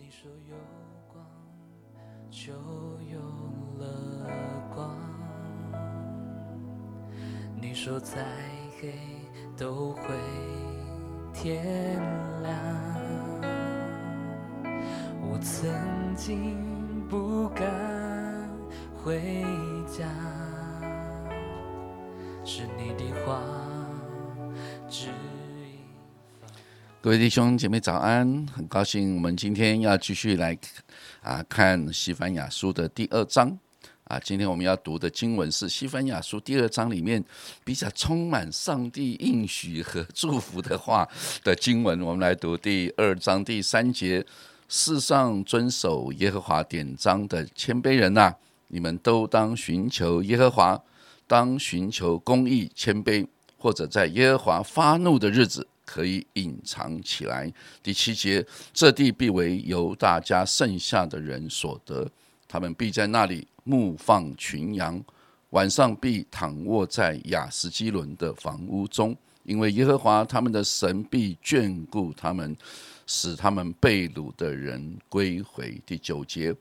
你说有光就有了光，你说再黑都会天亮。我曾经不敢回家，是你的话指引。各位弟兄姐妹早安，很高兴我们今天要继续来啊看西番雅书的第二章啊。今天我们要读的经文是西番雅书第二章里面比较充满上帝应许和祝福的话的经文。我们来读第二章第三节：世上遵守耶和华典章的谦卑人呐、你们都当寻求耶和华，当寻求公义、谦卑，或者在耶和华发怒的日子。可以隐藏起来。第七节，这地必为由大家剩下的人所得，他们必在那里牧放群羊，晚上必躺卧在雅斯基伦的房屋中，因为耶和华他们的神必眷顾他们，使他们被掳的人归回。第九节，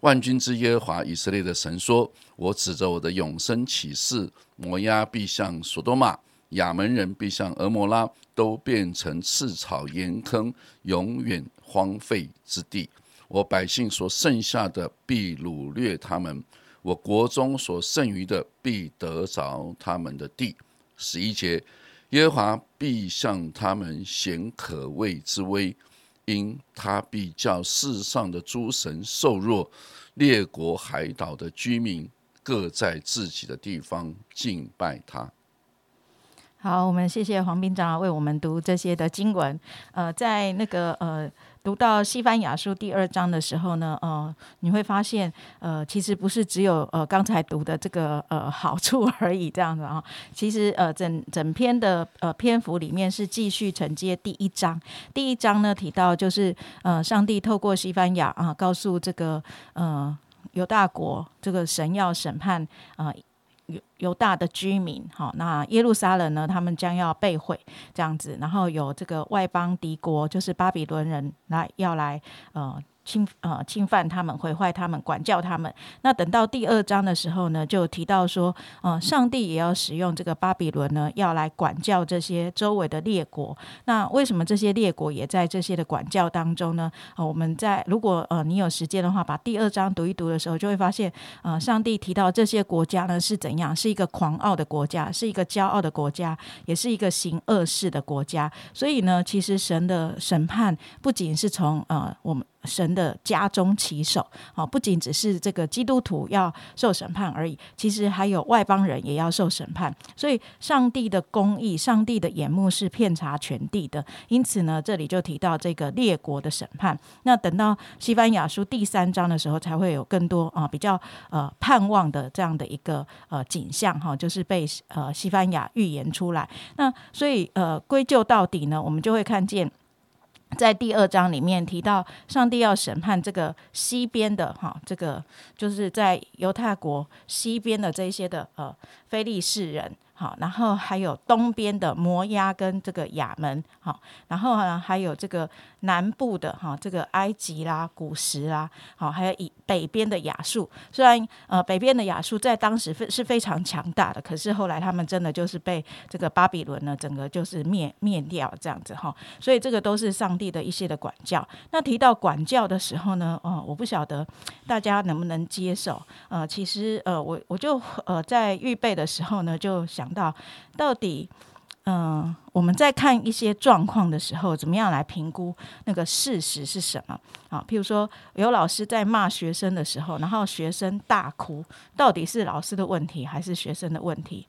万军之耶和华以色列的神说：“我指着我的永生起誓，摩押必向所多玛。”亚门人必像俄摩拉，都变成赤草岩坑，永远荒废之地。我百姓所剩下的必掳掠他们，我国中所剩余的必得着他们的地。十一节，耶和华必向他们显可畏之威，因他必叫世上的诸神受弱，列国海岛的居民各在自己的地方敬拜他。好，我们谢谢黄兵长老为我们读这些的经文。呃，在那个呃读到西班牙书第二章的时候呢，呃，你会发现，呃，其实不是只有呃刚才读的这个呃好处 而已，这样子啊。其实呃整整篇的呃篇幅里面是继续承接第一章。第一章呢提到就是呃上帝透过西班牙啊告诉这个呃犹大国这个神要审判啊。犹大的居民，好，那耶路撒冷呢？他们将要被毁，这样子，然后有这个外邦敌国，就是巴比伦人来要来，呃。侵呃侵犯他们，毁坏他们，管教他们。那等到第二章的时候呢，就提到说，呃，上帝也要使用这个巴比伦呢，要来管教这些周围的列国。那为什么这些列国也在这些的管教当中呢？呃、我们在如果呃你有时间的话，把第二章读一读的时候，就会发现，呃，上帝提到这些国家呢是怎样，是一个狂傲的国家，是一个骄傲的国家，也是一个行恶事的国家。所以呢，其实神的审判不仅是从呃我们。神的家中起手，啊，不仅只是这个基督徒要受审判而已，其实还有外邦人也要受审判。所以，上帝的公义，上帝的眼目是遍察全地的。因此呢，这里就提到这个列国的审判。那等到西班牙书第三章的时候，才会有更多啊比较呃盼望的这样的一个呃景象哈，就是被呃西班牙预言出来。那所以呃归咎到底呢，我们就会看见。在第二章里面提到，上帝要审判这个西边的哈，这个就是在犹太国西边的这些的呃非利士人。好，然后还有东边的摩押跟这个亚门，好，然后呢还有这个南部的哈，这个埃及啦、古时啦，好，还有以北边的亚述。虽然呃北边的亚述在当时非是非常强大的，可是后来他们真的就是被这个巴比伦呢整个就是灭灭掉这样子哈。所以这个都是上帝的一些的管教。那提到管教的时候呢，哦，我不晓得大家能不能接受。呃，其实呃我我就呃在预备的时候呢就想。到到底，嗯，我们在看一些状况的时候，怎么样来评估那个事实是什么？啊，譬如说有老师在骂学生的时候，然后学生大哭，到底是老师的问题还是学生的问题？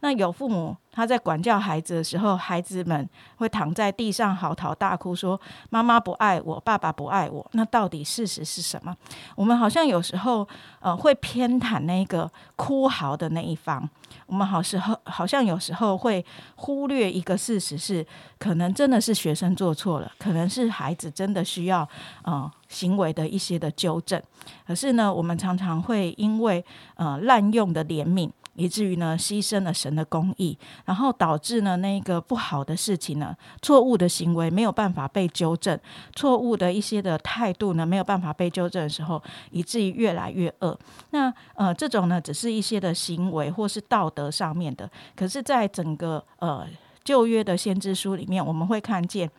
那有父母他在管教孩子的时候，孩子们会躺在地上嚎啕大哭，说妈妈不爱我，爸爸不爱我。那到底事实是什么？我们好像有时候呃会偏袒那个哭嚎的那一方，我们好时候好像有时候会忽略一个事实是，可能真的是学生做错了，可能是孩子真的需要呃行为的一些的纠正。可是呢，我们常常会因为呃滥用的怜悯。以至于呢牺牲了神的公义，然后导致呢那个不好的事情呢，错误的行为没有办法被纠正，错误的一些的态度呢没有办法被纠正的时候，以至于越来越恶。那呃这种呢只是一些的行为或是道德上面的，可是在整个呃旧约的先知书里面，我们会看见。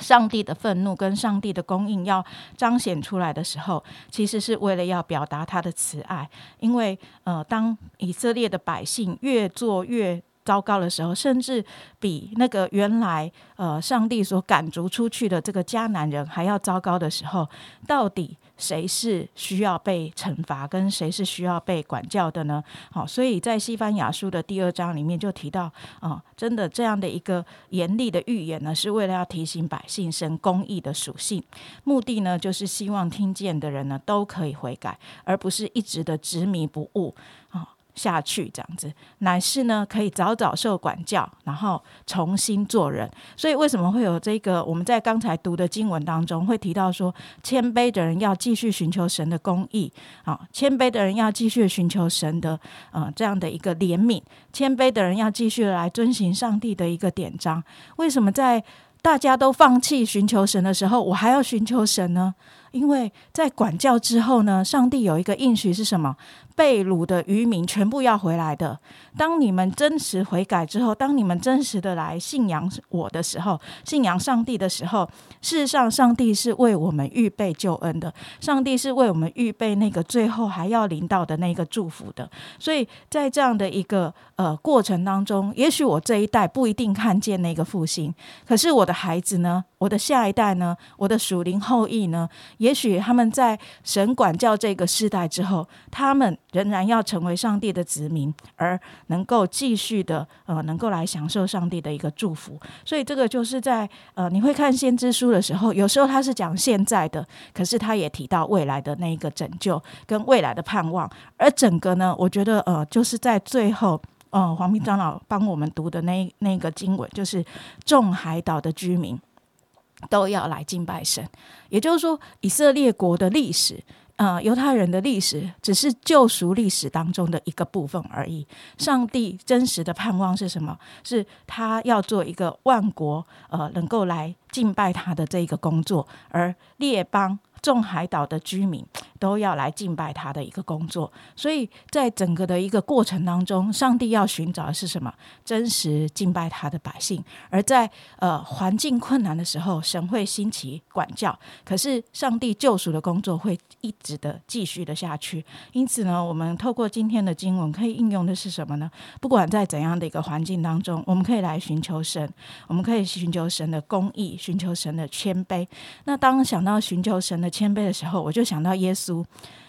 上帝的愤怒跟上帝的供应要彰显出来的时候，其实是为了要表达他的慈爱。因为呃，当以色列的百姓越做越糟糕的时候，甚至比那个原来呃上帝所赶逐出去的这个迦南人还要糟糕的时候，到底？谁是需要被惩罚，跟谁是需要被管教的呢？好，所以在西班牙书的第二章里面就提到，啊，真的这样的一个严厉的预言呢，是为了要提醒百姓神公义的属性，目的呢，就是希望听见的人呢都可以悔改，而不是一直的执迷不悟啊。下去这样子，乃是呢可以早早受管教，然后重新做人。所以为什么会有这个？我们在刚才读的经文当中会提到说，谦卑的人要继续寻求神的公义啊，谦卑的人要继续寻求神的呃这样的一个怜悯，谦卑的人要继续来遵循上帝的一个典章。为什么在大家都放弃寻求神的时候，我还要寻求神呢？因为在管教之后呢，上帝有一个应许是什么？被掳的渔民全部要回来的。当你们真实悔改之后，当你们真实的来信仰我的时候，信仰上帝的时候，事实上，上帝是为我们预备救恩的。上帝是为我们预备那个最后还要临到的那个祝福的。所以在这样的一个呃过程当中，也许我这一代不一定看见那个复兴，可是我的孩子呢，我的下一代呢，我的属灵后裔呢，也许他们在神管教这个世代之后，他们。仍然要成为上帝的子民，而能够继续的呃，能够来享受上帝的一个祝福。所以这个就是在呃，你会看先知书的时候，有时候他是讲现在的，可是他也提到未来的那一个拯救跟未来的盼望。而整个呢，我觉得呃，就是在最后，呃，黄明长老帮我们读的那那个经文，就是众海岛的居民都要来敬拜神，也就是说，以色列国的历史。呃，犹太人的历史只是救赎历史当中的一个部分而已。上帝真实的盼望是什么？是他要做一个万国呃能够来敬拜他的这一个工作，而列邦。众海岛的居民都要来敬拜他的一个工作，所以在整个的一个过程当中，上帝要寻找的是什么？真实敬拜他的百姓。而在呃环境困难的时候，神会兴起管教，可是上帝救赎的工作会一直的继续的下去。因此呢，我们透过今天的经文，可以应用的是什么呢？不管在怎样的一个环境当中，我们可以来寻求神，我们可以寻求神的公义，寻求神的谦卑。那当想到寻求神的，谦卑的时候，我就想到耶稣，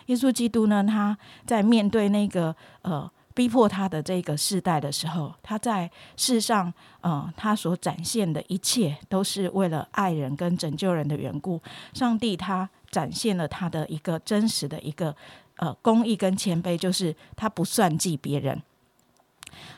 耶稣基督呢，他在面对那个呃逼迫他的这个世代的时候，他在世上，呃，他所展现的一切都是为了爱人跟拯救人的缘故。上帝他展现了他的一个真实的一个呃公义跟谦卑，就是他不算计别人，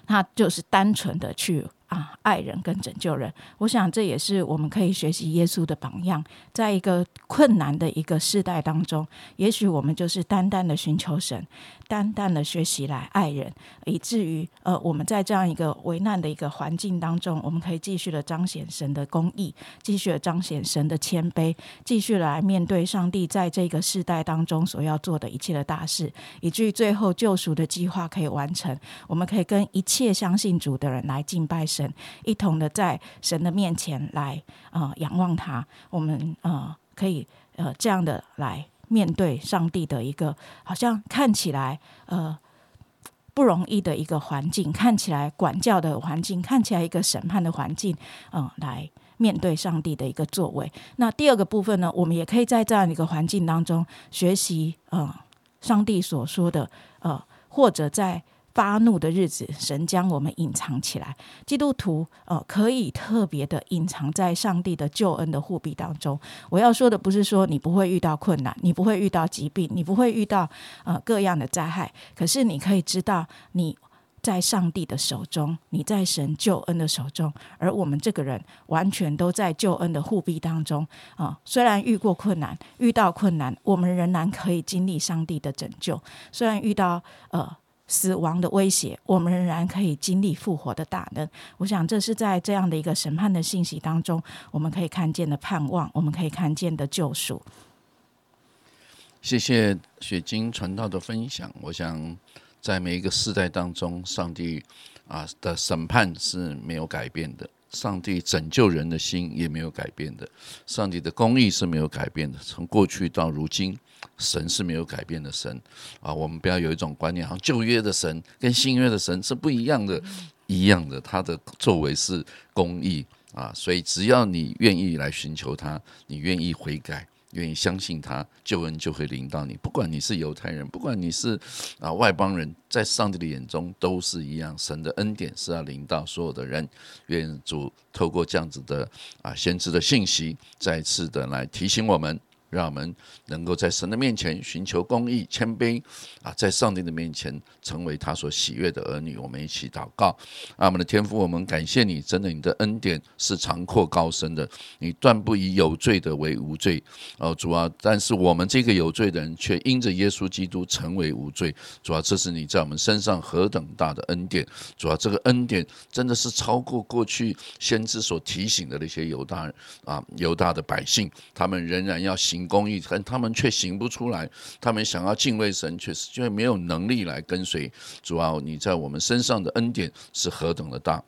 他就是单纯的去。啊，爱人跟拯救人，我想这也是我们可以学习耶稣的榜样。在一个困难的一个世代当中，也许我们就是单单的寻求神，单单的学习来爱人，以至于呃，我们在这样一个危难的一个环境当中，我们可以继续的彰显神的公义，继续的彰显神的谦卑，继续来面对上帝在这个世代当中所要做的一切的大事，以至于最后救赎的计划可以完成。我们可以跟一切相信主的人来敬拜。神一同的在神的面前来呃仰望他，我们呃可以呃这样的来面对上帝的一个好像看起来呃不容易的一个环境，看起来管教的环境，看起来一个审判的环境，嗯，来面对上帝的一个作为。那第二个部分呢，我们也可以在这样一个环境当中学习呃上帝所说的呃或者在。发怒的日子，神将我们隐藏起来。基督徒，呃，可以特别的隐藏在上帝的救恩的护庇当中。我要说的不是说你不会遇到困难，你不会遇到疾病，你不会遇到呃各样的灾害。可是你可以知道，你在上帝的手中，你在神救恩的手中，而我们这个人完全都在救恩的护庇当中啊。虽然遇过困难，遇到困难，我们仍然可以经历上帝的拯救。虽然遇到呃。死亡的威胁，我们仍然可以经历复活的大能。我想，这是在这样的一个审判的信息当中，我们可以看见的盼望，我们可以看见的救赎。谢谢雪晶传道的分享。我想，在每一个世代当中，上帝啊的审判是没有改变的。上帝拯救人的心也没有改变的，上帝的公义是没有改变的，从过去到如今，神是没有改变的神啊！我们不要有一种观念，好像旧约的神跟新约的神是不一样的，一样的，他的作为是公义啊！所以只要你愿意来寻求他，你愿意悔改。愿意相信他，救恩就会临到你。不管你是犹太人，不管你是啊外邦人，在上帝的眼中都是一样。神的恩典是要临到所有的人。愿主透过这样子的啊先知的信息，再次的来提醒我们。让我们能够在神的面前寻求公义、谦卑啊，在上帝的面前成为他所喜悦的儿女。我们一起祷告，啊，我们的天父，我们感谢你，真的，你的恩典是长阔高深的，你断不以有罪的为无罪。哦，主啊，但是我们这个有罪的人却因着耶稣基督成为无罪。主啊，这是你在我们身上何等大的恩典。主啊，这个恩典真的是超过过去先知所提醒的那些犹大啊犹大的百姓，他们仍然要行。行公益，但他们却行不出来。他们想要敬畏神，却是却没有能力来跟随。主啊，你在我们身上的恩典是何等的大！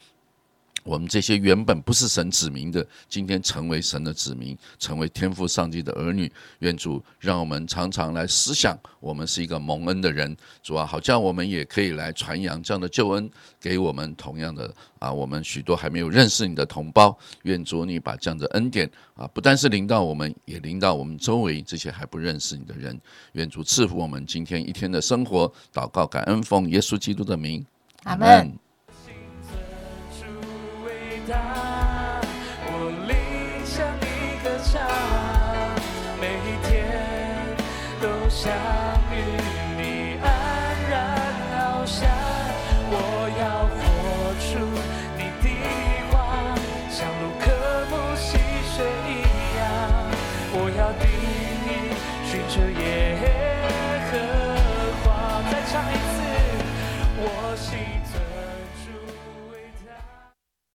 我们这些原本不是神子民的，今天成为神的子民，成为天赋上帝的儿女。愿主让我们常常来思想，我们是一个蒙恩的人。主啊，好像我们也可以来传扬这样的救恩给我们同样的啊，我们许多还没有认识你的同胞。愿主你把这样的恩典啊，不但是临到我们，也临到我们周围这些还不认识你的人。愿主赐福我们今天一天的生活。祷告感恩奉耶稣基督的名，阿门。相遇。